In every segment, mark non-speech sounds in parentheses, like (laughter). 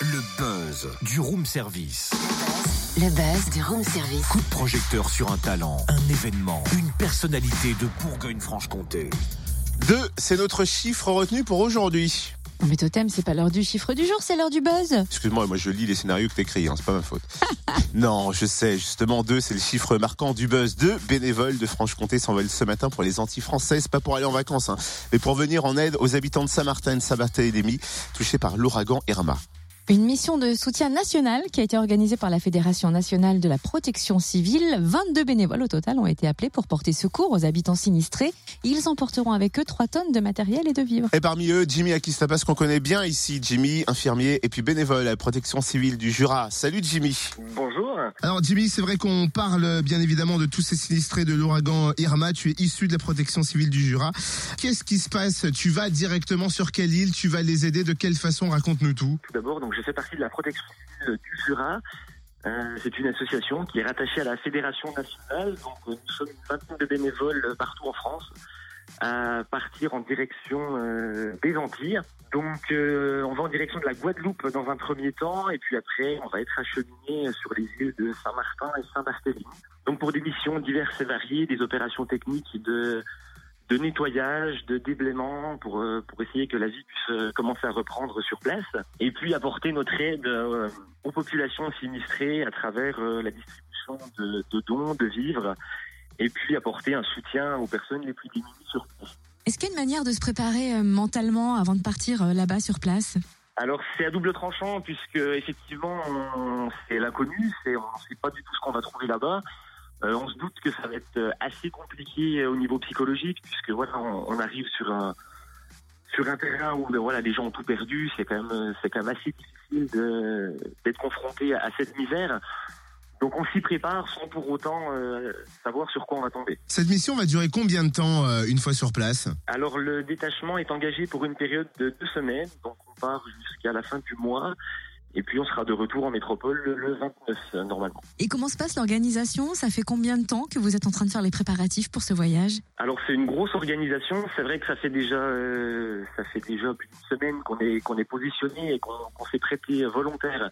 Le buzz du room service. Le buzz du room service. Coup de projecteur sur un talent, un événement, une personnalité de Bourgogne-Franche-Comté. Deux, c'est notre chiffre retenu pour aujourd'hui. Non, Mais Totem, c'est pas l'heure du chiffre du jour, c'est l'heure du buzz. Excuse-moi, moi je lis les scénarios que t'écris, hein, c'est pas ma faute. (laughs) non, je sais, justement, deux, c'est le chiffre marquant du buzz. Deux bénévoles de Franche-Comté s'envolent ce matin pour les anti-français, c'est pas pour aller en vacances, hein, mais pour venir en aide aux habitants de Saint-Martin et de Saint-Barthélemy, touchés par l'ouragan Irma. Une mission de soutien national qui a été organisée par la Fédération nationale de la protection civile. 22 bénévoles au total ont été appelés pour porter secours aux habitants sinistrés. Ils emporteront avec eux 3 tonnes de matériel et de vivres. Et parmi eux, Jimmy Akistapas, qu'on connaît bien ici. Jimmy, infirmier et puis bénévole à la protection civile du Jura. Salut Jimmy. Bonjour. Alors Jimmy, c'est vrai qu'on parle bien évidemment de tous ces sinistrés de l'ouragan Irma. Tu es issu de la protection civile du Jura. Qu'est-ce qui se passe? Tu vas directement sur quelle île? Tu vas les aider? De quelle façon? Raconte-nous tout. Tout d'abord, donc je fais partie de la protection civile du Jura. Euh, c'est une association qui est rattachée à la Fédération nationale. Donc euh, nous sommes une vingtaine de bénévoles euh, partout en France à partir en direction euh, des Antilles. Donc euh, on va en direction de la Guadeloupe dans un premier temps et puis après on va être acheminé sur les îles de Saint-Martin et Saint-Barthélemy. Donc pour des missions diverses et variées, des opérations techniques de de nettoyage, de déblaiement pour euh, pour essayer que la vie puisse euh, commencer à reprendre sur place et puis apporter notre aide euh, aux populations sinistrées à travers la distribution de dons, de vivres et puis apporter un soutien aux personnes les plus démunies sur place. Est-ce qu'il y a une manière de se préparer euh, mentalement avant de partir euh, là-bas sur place? Alors c'est à double tranchant puisque effectivement c'est l'inconnu, c'est on ne sait pas du tout ce qu'on va trouver là-bas. Euh, on se doute que ça va être assez compliqué au niveau psychologique puisque voilà on, on arrive sur un sur un terrain où ben, voilà les gens ont tout perdu. C'est quand même c'est quand même assez difficile d'être confronté à cette misère. Donc on s'y prépare sans pour autant euh, savoir sur quoi on va tomber. Cette mission va durer combien de temps euh, une fois sur place? Alors le détachement est engagé pour une période de deux semaines, donc on part jusqu'à la fin du mois, et puis on sera de retour en métropole le- le 29 euh, normalement. Et comment se passe l'organisation? Ça fait combien de temps que vous êtes en train de faire les préparatifs pour ce voyage? Alors c'est une grosse organisation, c'est vrai que ça fait déjà euh, ça fait déjà plus d'une semaine qu'on est qu'on est positionné et qu'on qu'on s'est prêté volontaire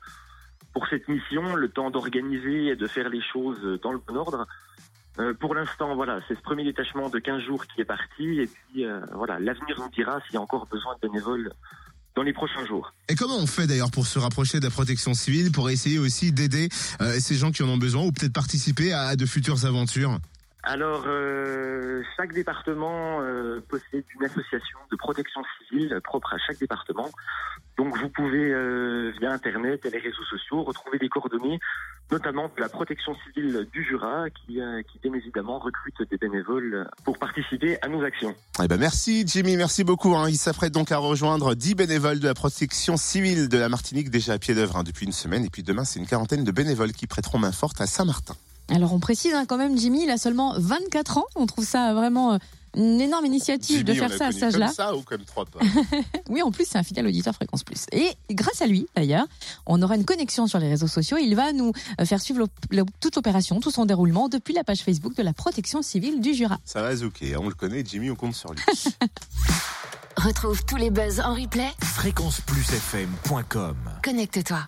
pour cette mission, le temps d'organiser et de faire les choses dans le bon ordre. Euh, pour l'instant, voilà, c'est ce premier détachement de 15 jours qui est parti, et puis euh, voilà, l'avenir nous dira s'il y a encore besoin de bénévoles dans les prochains jours. Et comment on fait d'ailleurs pour se rapprocher de la protection civile, pour essayer aussi d'aider euh, ces gens qui en ont besoin ou peut-être participer à de futures aventures? Alors, euh, chaque département euh, possède une association de protection civile propre à chaque département. Donc, vous pouvez, euh, via Internet et les réseaux sociaux, retrouver des coordonnées, notamment de la protection civile du Jura, qui, euh, qui bien évidemment recrute des bénévoles pour participer à nos actions. Eh ben merci Jimmy, merci beaucoup. hein. Il s'apprête donc à rejoindre 10 bénévoles de la protection civile de la Martinique déjà à pied d'œuvre hein, depuis une semaine. Et puis demain, c'est une quarantaine de bénévoles qui prêteront main forte à Saint-Martin. Alors on précise hein, quand même, Jimmy, il a seulement 24 ans. On trouve ça vraiment euh, une énorme initiative de faire ça à cet âge-là. ça ou comme trois pas (laughs) Oui, en plus, c'est un fidèle auditeur Fréquence Plus. Et grâce à lui, d'ailleurs, on aura une connexion sur les réseaux sociaux. Il va nous euh, faire suivre l'op- l'op- toute l'opération, tout son déroulement depuis la page Facebook de la protection civile du Jura. Ça va zouker, hein, on le connaît, Jimmy, on compte sur lui. (laughs) Retrouve tous les buzz en replay. Fréquenceplusfm.com Connecte-toi.